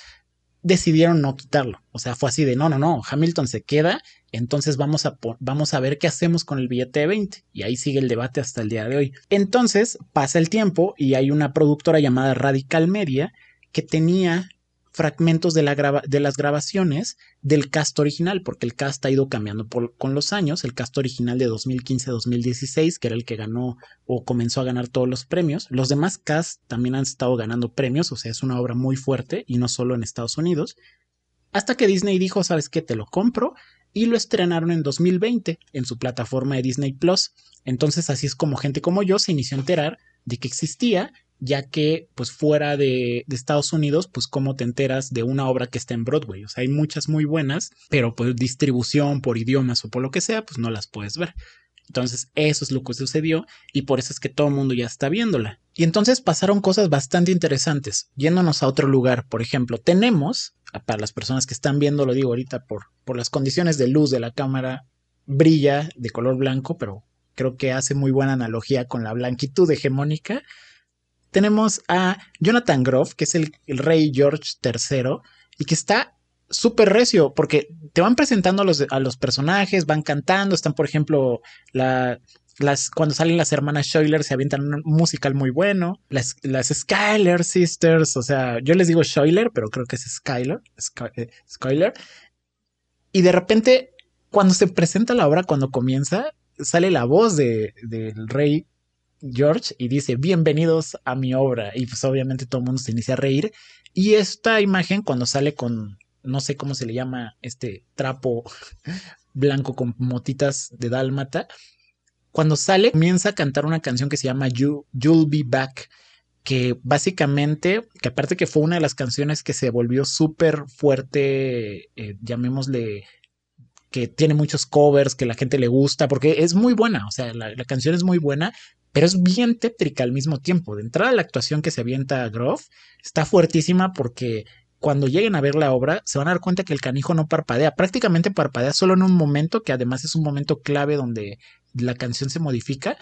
decidieron no quitarlo. O sea, fue así de, no, no, no, Hamilton se queda, entonces vamos a, vamos a ver qué hacemos con el billete de 20. Y ahí sigue el debate hasta el día de hoy. Entonces pasa el tiempo y hay una productora llamada Radical Media que tenía fragmentos de, la de, las grabaciones del cast original, porque el cast ha ido cambiando con los años. El cast original de 2015-2016, que era el que ganó o comenzó a ganar todos los premios. Los demás cast también han estado ganando premios, o sea, es una obra muy fuerte y no solo en Estados Unidos. Hasta que Disney dijo, ¿sabes qué? Te lo compro. Y lo estrenaron en 2020 en su plataforma de Disney Plus. Entonces así es como gente como yo se inició a enterar de que existía ya que pues fuera de, Estados Unidos, pues cómo te enteras de una obra que está en Broadway. O sea, hay muchas muy buenas, pero pues distribución por idiomas o por lo que sea, pues no las puedes ver. Entonces, eso es lo que sucedió y por eso es que todo el mundo ya está viéndola. Y entonces pasaron cosas bastante interesantes, yéndonos a otro lugar. Por ejemplo, tenemos, para las personas que están viendo, lo digo ahorita por, por las condiciones de luz de la cámara, brilla de color blanco, pero creo que hace muy buena analogía con la blanquitud hegemónica tenemos a Jonathan Groff, que es el, rey George III, y que está súper recio, porque te van presentando a los, personajes, van cantando, están, por ejemplo, cuando salen las hermanas Schuyler se avientan un musical muy bueno, las, Skyler Sisters, o sea, yo les digo Schuyler, pero creo que es Skyler, eh, Skyler, y de repente, cuando se presenta la obra, cuando comienza, sale la voz del de, rey George y dice, bienvenidos a mi obra. Y pues obviamente todo el mundo se inicia a reír. Y esta imagen cuando sale con, no sé cómo se le llama, este trapo blanco con motitas de dálmata, cuando sale comienza a cantar una canción que se llama you, You'll Be Back, que básicamente, que aparte que fue una de las canciones que se volvió súper fuerte, eh, llamémosle que tiene muchos covers, que la gente le gusta, porque es muy buena, o sea, la, la, canción es muy buena, pero es bien tétrica al mismo tiempo. De entrada, la actuación que se avienta a Groff está fuertísima porque cuando lleguen a ver la obra se van a dar cuenta que el canijo no parpadea, prácticamente parpadea solo en un momento que además es un momento clave donde la canción se modifica,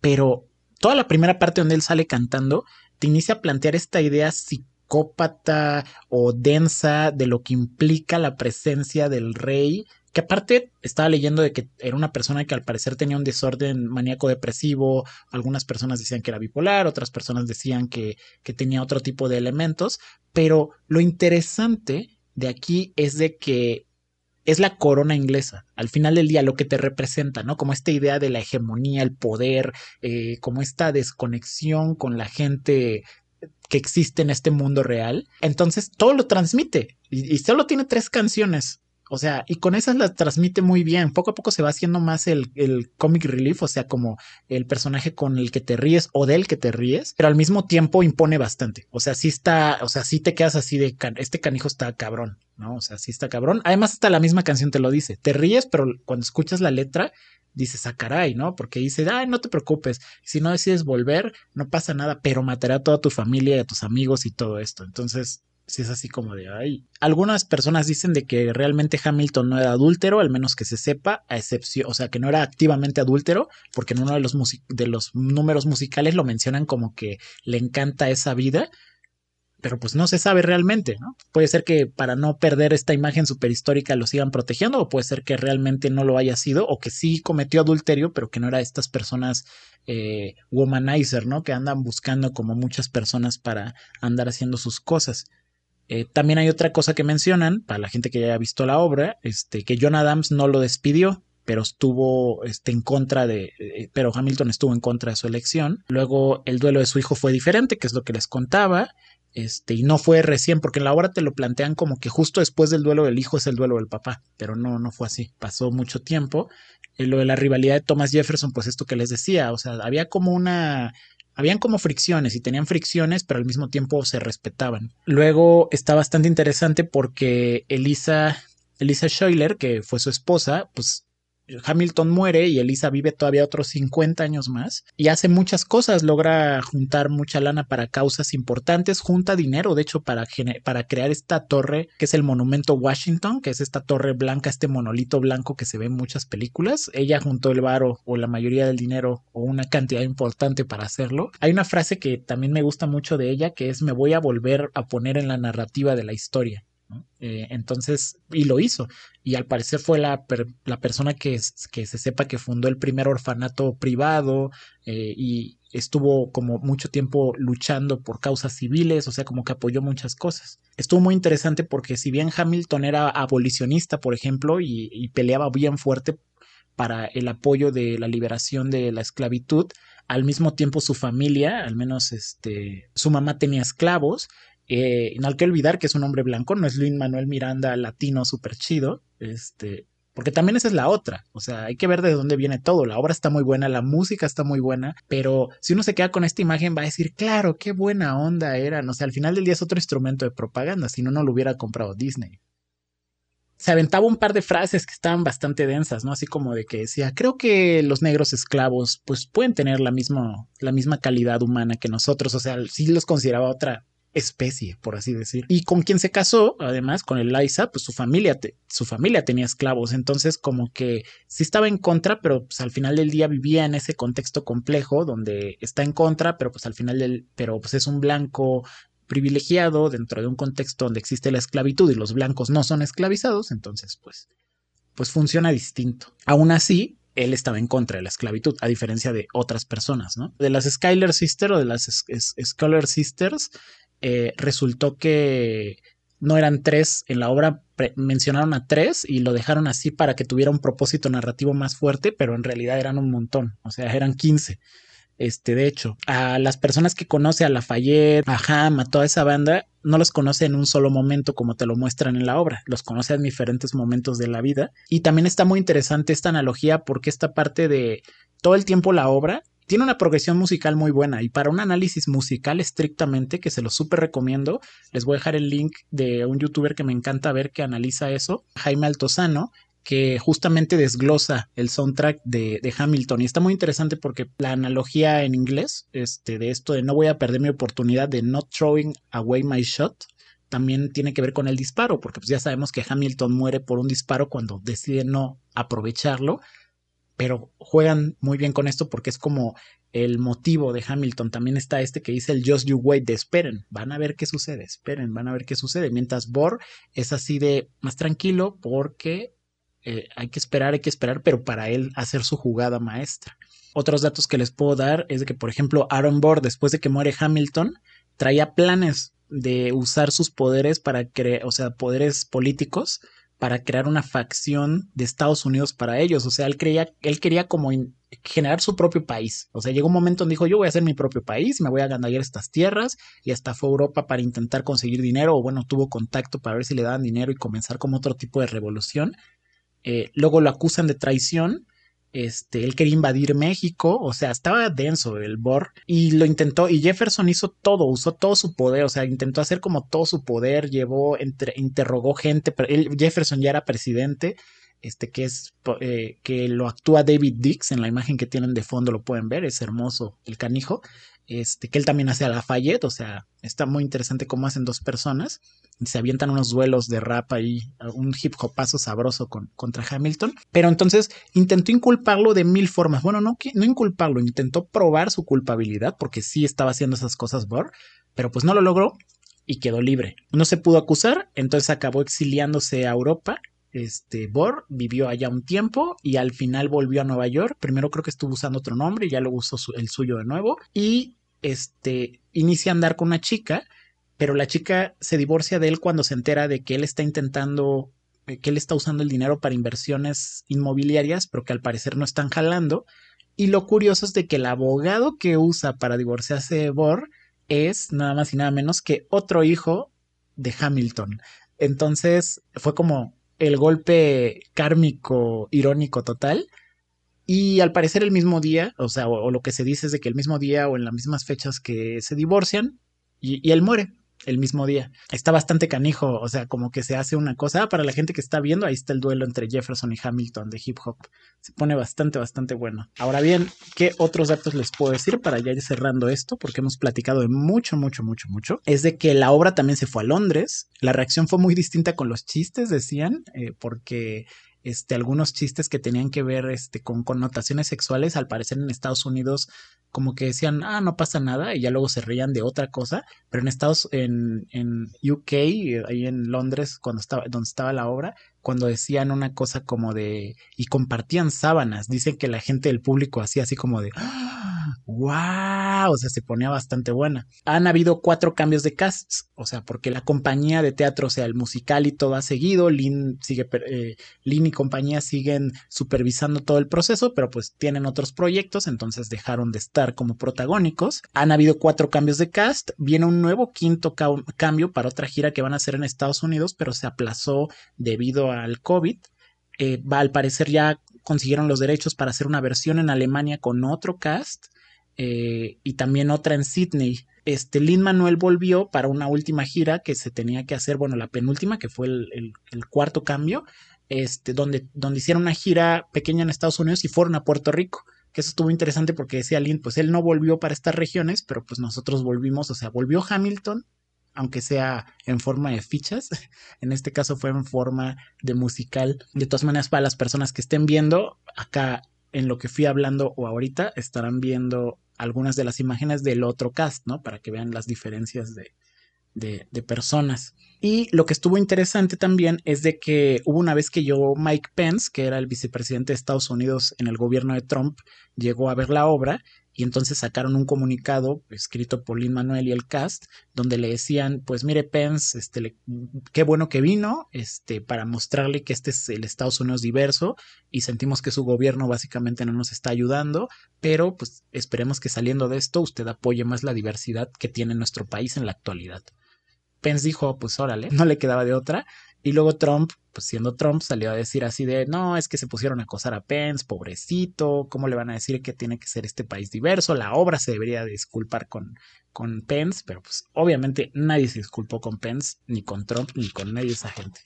pero toda la primera parte donde él sale cantando te inicia a plantear esta idea psicópata o densa de lo que implica la presencia del rey que aparte estaba leyendo de que era una persona que al parecer tenía un desorden maníaco depresivo, algunas personas decían que era bipolar, otras personas decían que, que tenía otro tipo de elementos, pero lo interesante de aquí es de que es la corona inglesa. Al final del día, lo que te representa, ¿no? Como esta idea de la hegemonía, el poder, eh, como esta desconexión con la gente que existe en este mundo real. Entonces, todo lo transmite. y solo tiene tres canciones. O sea, y con esas las transmite muy bien. Poco a poco se va haciendo más el, el comic relief, o sea, como el personaje con el que te ríes o del que te ríes, pero al mismo tiempo impone bastante. O sea, sí está, o sea, sí te quedas así de, este canijo está cabrón, ¿no? O sea, sí está cabrón. Además, hasta la misma canción te lo dice. Te ríes, pero cuando escuchas la letra, dices, ah, caray, ¿no? Porque dice, ay, no te preocupes, si no decides volver, no pasa nada, pero matará a toda tu familia y a tus amigos y todo esto. Entonces, si es así como de ay. Algunas personas dicen de que realmente Hamilton no era adúltero, al menos que se sepa, a excepción, o sea, que no era activamente adúltero, porque en uno de los, de los números musicales lo mencionan como que le encanta esa vida, pero pues no se sabe realmente, ¿no? Puede ser que para no perder esta imagen superhistórica lo sigan protegiendo, o puede ser que realmente no lo haya sido, o que sí cometió adulterio, pero que no era estas personas eh, womanizer, ¿no? Que andan buscando como muchas personas para andar haciendo sus cosas. Eh, también hay otra cosa que mencionan, para la gente que ya haya visto la obra, este, que John Adams no lo despidió, pero estuvo este, en contra de, eh, pero Hamilton estuvo en contra de su elección. Luego el duelo de su hijo fue diferente, que es lo que les contaba, este, y no fue recién, porque en la obra te lo plantean como que justo después del duelo del hijo es el duelo del papá, pero no, no fue así, pasó mucho tiempo. Y lo de la rivalidad de Thomas Jefferson, pues esto que les decía, o sea, había como una habían como fricciones y tenían fricciones, pero al mismo tiempo se respetaban. Luego está bastante interesante porque Elisa, Elisa Schuyler, que fue su esposa, pues Hamilton muere y Elisa vive todavía otros 50 años más y hace muchas cosas, logra juntar mucha lana para causas importantes, junta dinero, de hecho, para, para crear esta torre que es el monumento Washington, que es esta torre blanca, este monolito blanco que se ve en muchas películas. Ella juntó el varo o la mayoría del dinero o una cantidad importante para hacerlo. Hay una frase que también me gusta mucho de ella que es me voy a volver a poner en la narrativa de la historia. Eh, entonces, y lo hizo. Y al parecer fue la, la persona que, que, se sepa que fundó el primer orfanato privado eh, y estuvo como mucho tiempo luchando por causas civiles, o sea, como que apoyó muchas cosas. Estuvo muy interesante porque si bien Hamilton era abolicionista, por ejemplo, y, y peleaba bien fuerte para el apoyo de la liberación de la esclavitud, al mismo tiempo su familia, al menos este, su mamá tenía esclavos eh, no hay que olvidar que es un hombre blanco, no es Luis Manuel Miranda latino súper chido, este, porque también esa es la otra, o sea, hay que ver de dónde viene todo, la obra está muy buena, la música está muy buena, pero si uno se queda con esta imagen va a decir, claro, qué buena onda era, o sea, al final del día es otro instrumento de propaganda, si no, no lo hubiera comprado Disney. Se aventaba un par de frases que estaban bastante densas, ¿no? Así como de que decía, creo que los negros esclavos pues pueden tener la misma, la misma calidad humana que nosotros, o sea, sí los consideraba otra, especie, por así decir. Y con quien se casó, además, con Eliza, pues su familia, su familia tenía esclavos, entonces como que sí estaba en contra, pero pues al final del día vivía en ese contexto complejo donde está en contra, pero pues al final del, pero pues es un blanco privilegiado dentro de un contexto donde existe la esclavitud y los blancos no son esclavizados, entonces pues pues funciona distinto. Aún así, él estaba en contra de la esclavitud, a diferencia de otras personas, ¿no? De las Skyler Sisters o de las Scholar Sisters, eh, resultó que no eran tres en la obra, mencionaron a tres y lo dejaron así para que tuviera un propósito narrativo más fuerte, pero en realidad eran un montón, o sea, eran 15. Este, de hecho, a las personas que conoce a Lafayette, a Ham, a toda esa banda, no los conoce en un solo momento como te lo muestran en la obra, los conoce en diferentes momentos de la vida. Y también está muy interesante esta analogía porque esta parte de todo el tiempo la obra tiene una progresión musical muy buena y para un análisis musical estrictamente, que se lo súper recomiendo, les voy a dejar el link de un youtuber que me encanta ver que analiza eso, Jaime Altozano, que justamente desglosa el soundtrack de, de, Hamilton. Y está muy interesante porque la analogía en inglés este, de esto de no voy a perder mi oportunidad de not throwing away my shot también tiene que ver con el disparo porque pues ya sabemos que Hamilton muere por un disparo cuando decide no aprovecharlo pero juegan muy bien con esto porque es como el motivo de Hamilton. También está este que dice el Just You Wait de esperen, van a ver qué sucede, esperen, van a ver qué sucede. Mientras Bor es así de más tranquilo porque eh, hay que esperar, hay que esperar, pero para él hacer su jugada maestra. Otros datos que les puedo dar es de que, por ejemplo, Aaron Bor, después de que muere Hamilton, traía planes de usar sus poderes para crear, o sea, poderes políticos para crear una facción de Estados Unidos para ellos. O sea, él creía, él quería como generar su propio país. O sea, llegó un momento donde dijo, yo voy a hacer mi propio país, me voy a ganar estas tierras y hasta fue a Europa para intentar conseguir dinero o bueno, tuvo contacto para ver si le daban dinero y comenzar como otro tipo de revolución. Eh, luego lo acusan de traición este, él quería invadir México, o sea, estaba denso el Bor y lo intentó y Jefferson hizo todo, usó todo su poder, o sea, intentó hacer como todo su poder, llevó, entre, interrogó gente, pero él, Jefferson ya era presidente, este que es eh, que lo actúa David Dix en la imagen que tienen de fondo lo pueden ver, es hermoso el canijo este, que él también hace a Lafayette, o sea, está muy interesante cómo hacen dos personas, y se avientan unos duelos de rap ahí, un hip hopazo sabroso con, contra Hamilton, pero entonces intentó inculparlo de mil formas, bueno, no, no inculparlo, intentó probar su culpabilidad, porque sí estaba haciendo esas cosas Bor, pero pues no lo logró y quedó libre. No se pudo acusar, entonces acabó exiliándose a Europa este Bor vivió allá un tiempo y al final volvió a Nueva York. Primero creo que estuvo usando otro nombre y ya lo usó el suyo de nuevo. Y este, inicia a andar con una chica, pero la chica se divorcia de él cuando se entera de que él está intentando, que él está usando el dinero para inversiones inmobiliarias, pero que al parecer no están jalando. Y lo curioso es de que el abogado que usa para divorciarse de Bor es nada más y nada menos que otro hijo de Hamilton. Entonces fue como el golpe kármico irónico total y al parecer el mismo día, o sea, o, lo que se dice es de que el mismo día o en las mismas fechas que se divorcian, y, él muere. el mismo día. Está bastante canijo, o sea, como que se hace una cosa. para la gente que está viendo, ahí está el duelo entre Jefferson y Hamilton de hip hop. Se pone bastante, bastante bueno. Ahora bien, ¿qué otros datos les puedo decir para ya ir cerrando esto? Porque hemos platicado de mucho, mucho, mucho, mucho. Es de que la obra también se fue a Londres. La reacción fue muy distinta con los chistes, decían, eh, porque este, algunos chistes que tenían que ver este, con connotaciones sexuales, al parecer en Estados Unidos como que decían, ah, no pasa nada, y ya luego se reían de otra cosa, pero en Estados, en, en UK, ahí en Londres, cuando estaba, donde estaba la obra, cuando decían una cosa como de, y compartían sábanas, dicen que la gente del público hacía así como de, wow, o sea, se ponía bastante buena. Han habido cuatro cambios de casts, o sea, porque la compañía de teatro, o sea, el musical y todo ha seguido, Lin sigue, eh, Lin y compañía siguen supervisando todo el proceso, pero pues tienen otros proyectos, entonces dejaron de estar como protagónicos. Han habido cuatro cambios de cast, viene un nuevo quinto cambio para otra gira que van a hacer en Estados Unidos, pero se aplazó debido al COVID. Eh, al parecer ya consiguieron los derechos para hacer una versión en Alemania con otro cast eh, y también otra en Sydney. Este Lin Manuel volvió para una última gira que se tenía que hacer, bueno, la penúltima, que fue el, cuarto cambio, este, donde, donde hicieron una gira pequeña en Estados Unidos y fueron a Puerto Rico. Que eso estuvo interesante porque decía Lin, pues él no volvió para estas regiones, pero pues nosotros volvimos, o sea, volvió Hamilton, aunque sea en forma de fichas. En este caso fue en forma de musical. De todas maneras, para las personas que estén viendo, acá en lo que fui hablando o ahorita estarán viendo algunas de las imágenes del otro cast, ¿no? Para que vean las diferencias de, de, personas. Y lo que estuvo interesante también es de que hubo una vez que yo, Mike Pence, que era el vicepresidente de Estados Unidos en el gobierno de Trump, llegó a ver la obra y entonces sacaron un comunicado escrito por Lin Manuel y el cast donde le decían pues mire Pence este qué bueno que vino este para mostrarle que este es el Estados Unidos diverso y sentimos que su gobierno básicamente no nos está ayudando pero pues esperemos que saliendo de esto usted apoye más la diversidad que tiene nuestro país en la actualidad Pence dijo, pues órale, no le quedaba de otra. Y luego Trump, pues siendo Trump, salió a decir así de, no, es que se pusieron a acosar a Pence, pobrecito, ¿cómo le van a decir que tiene que ser este país diverso? La obra se debería disculpar con, con Pence, pero pues obviamente nadie se disculpó con Pence, ni con Trump, ni con nadie de esa gente.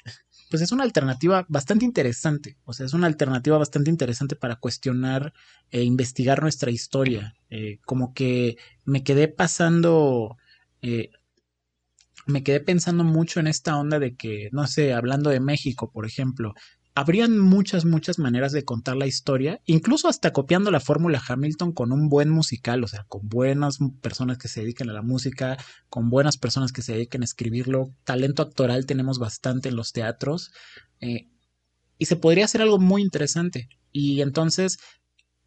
Pues es una alternativa bastante interesante, o sea, es una alternativa bastante interesante para cuestionar e investigar nuestra historia. Eh, como que me quedé pasando... Eh, me quedé pensando mucho en esta onda de que, no sé, hablando de México, por ejemplo, habrían muchas, muchas maneras de contar la historia, incluso hasta copiando la fórmula Hamilton con un buen musical, o sea, con buenas personas que se dediquen a la música, con buenas personas que se dediquen a escribirlo. Talento actoral tenemos bastante en los teatros. Eh, y se podría hacer algo muy interesante. Y entonces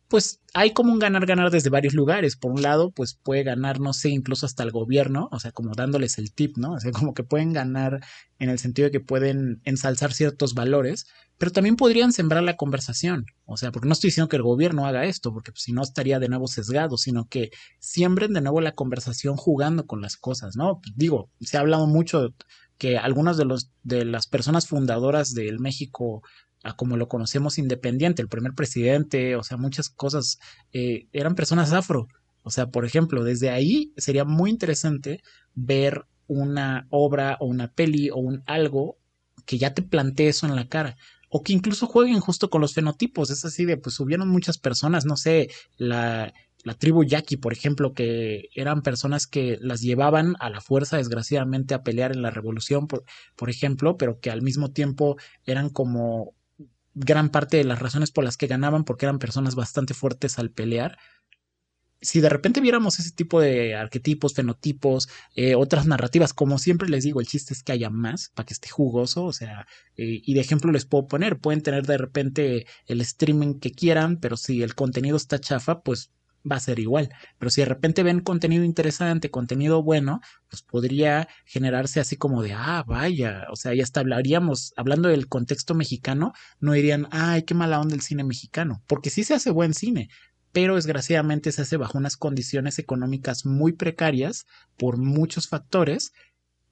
pues hay como un ganar-ganar desde varios lugares. Por un lado, pues puede ganar, no sé, incluso hasta el gobierno, o sea, como dándoles el tip, ¿no? O sea, como que pueden ganar en el sentido de que pueden ensalzar ciertos valores, pero también podrían sembrar la conversación. O sea, porque no estoy diciendo que el gobierno haga esto, porque pues, si no estaría de nuevo sesgado, sino que siembren de nuevo la conversación jugando con las cosas, ¿no? Digo, se ha hablado mucho que algunas de los de las personas fundadoras del México a como lo conocemos independiente, el primer presidente, o sea, muchas cosas, eh, eran personas afro. O sea, por ejemplo, desde ahí sería muy interesante ver una obra o una peli o un algo que ya te plantee eso en la cara. O que incluso jueguen justo con los fenotipos. Es así de, pues hubieron muchas personas, no sé, la, la tribu yaqui, por ejemplo, que eran personas que las llevaban a la fuerza, desgraciadamente, a pelear en la revolución, por, por ejemplo, pero que al mismo tiempo eran como gran parte de las razones por las que ganaban, porque eran personas bastante fuertes al pelear. Si de repente viéramos ese tipo de arquetipos, fenotipos, eh, otras narrativas, como siempre les digo, el chiste es que haya más para que esté jugoso, o sea, eh, y de ejemplo les puedo poner, pueden tener de repente el streaming que quieran, pero si el contenido está chafa, pues va a ser igual. Pero si de repente ven contenido interesante, contenido bueno, pues podría generarse así como de, ah, vaya, o sea, ya hasta hablaríamos, hablando del contexto mexicano, no dirían, ay, qué mala onda el cine mexicano, porque sí se hace buen cine, pero desgraciadamente se hace bajo unas condiciones económicas muy precarias por muchos factores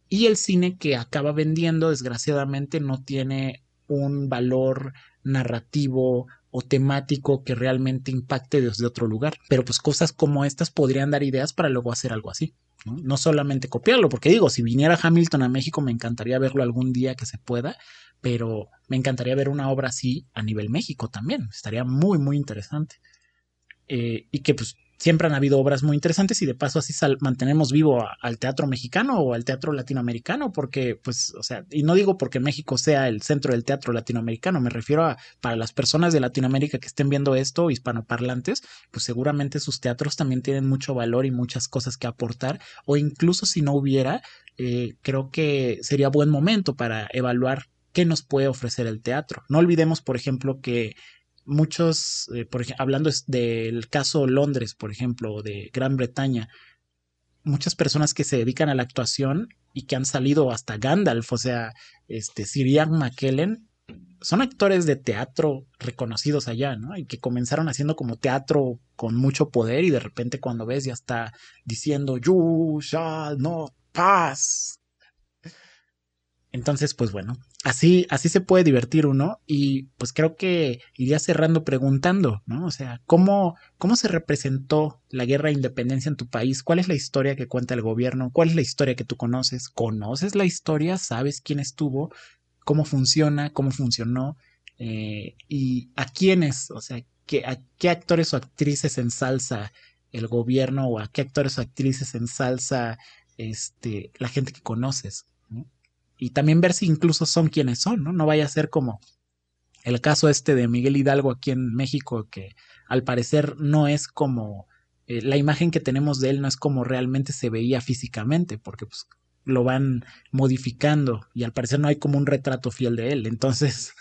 y el cine que acaba vendiendo desgraciadamente no tiene un valor narrativo o temático que realmente impacte desde otro lugar. Pero pues cosas como estas podrían dar ideas para luego hacer algo así. ¿no? solamente copiarlo, porque digo, si viniera Hamilton a México me encantaría verlo algún día que se pueda, pero me encantaría ver una obra así a nivel México también. Estaría muy, muy interesante. Eh, y que pues siempre han habido obras muy interesantes y de paso así mantenemos vivo al teatro mexicano o al teatro latinoamericano, porque pues, o sea, y no digo porque México sea el centro del teatro latinoamericano, me refiero a para las personas de Latinoamérica que estén viendo esto, hispanoparlantes, pues seguramente sus teatros también tienen mucho valor y muchas cosas que aportar, o incluso si no hubiera, eh, creo que sería buen momento para evaluar qué nos puede ofrecer el teatro. No olvidemos, por ejemplo, que muchos, eh, hablando del caso Londres, por ejemplo, de Gran Bretaña, muchas personas que se dedican a la actuación y que han salido hasta Gandalf, o sea, este, Sir Ian McKellen, son actores de teatro reconocidos allá, ¿no? Y que comenzaron haciendo como teatro con mucho poder y de repente cuando ves ya está diciendo, You shall not pass. Entonces, pues bueno, así, así se puede divertir uno y pues creo que iría cerrando preguntando, ¿no? O sea, ¿cómo, ¿cómo se representó la guerra de independencia en tu país? ¿Cuál es la historia que cuenta el gobierno? ¿Cuál es la historia que tú conoces? ¿Conoces la historia? ¿Sabes quién estuvo? ¿Cómo funciona? ¿Cómo funcionó? Eh, ¿Y a quiénes? O sea, ¿qué, ¿a qué actores o actrices ensalza el gobierno o a qué actores o actrices ensalza este, la gente que conoces? Y también ver si incluso son quienes son, ¿no? No vaya a ser como el caso este de Miguel Hidalgo aquí en México, que al parecer no es como eh, la imagen que tenemos de él no es como realmente se veía físicamente, porque pues lo van modificando y al parecer no hay como un retrato fiel de él. Entonces,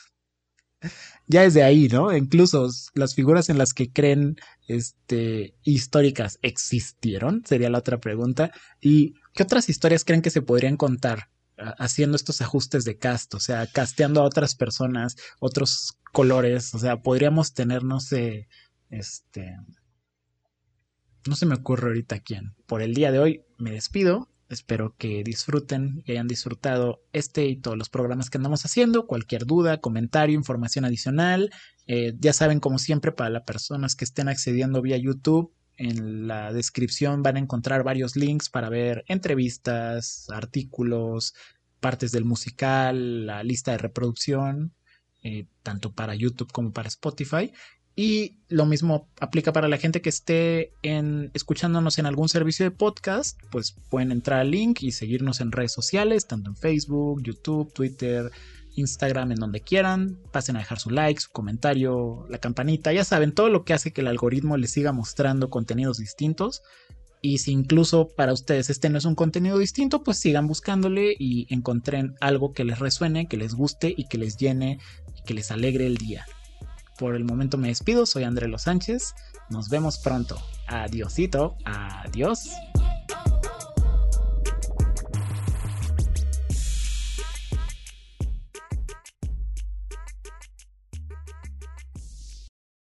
ya es de ahí, ¿no? Incluso las figuras en las que creen este, históricas existieron, sería la otra pregunta. ¿Y qué otras historias creen que se podrían contar haciendo estos ajustes de cast, o sea, casteando a otras personas, otros colores, o sea, podríamos tener, no sé, este, no se me ocurre ahorita quién. Por el día de hoy me despido, espero que disfruten y hayan disfrutado este y todos los programas que andamos haciendo, cualquier duda, comentario, información adicional, eh, ya saben, como siempre, para las personas que estén accediendo vía YouTube, en la descripción van a encontrar varios links para ver entrevistas, artículos, partes del musical, la lista de reproducción, eh, tanto para YouTube como para Spotify. Y lo mismo aplica para la gente que esté en, escuchándonos en algún servicio de podcast, pues pueden entrar al link y seguirnos en redes sociales, tanto en Facebook, YouTube, Twitter, Instagram, en donde quieran. Pasen a dejar su like, su comentario, la campanita. Ya saben, todo lo que hace que el algoritmo les siga mostrando contenidos distintos. Y si incluso para ustedes este no es un contenido distinto, pues sigan buscándole y encontren algo que les resuene, que les guste y que les llene y que les alegre el día. Por el momento me despido, soy André Los Sánchez. Nos vemos pronto. Adiosito, adiós.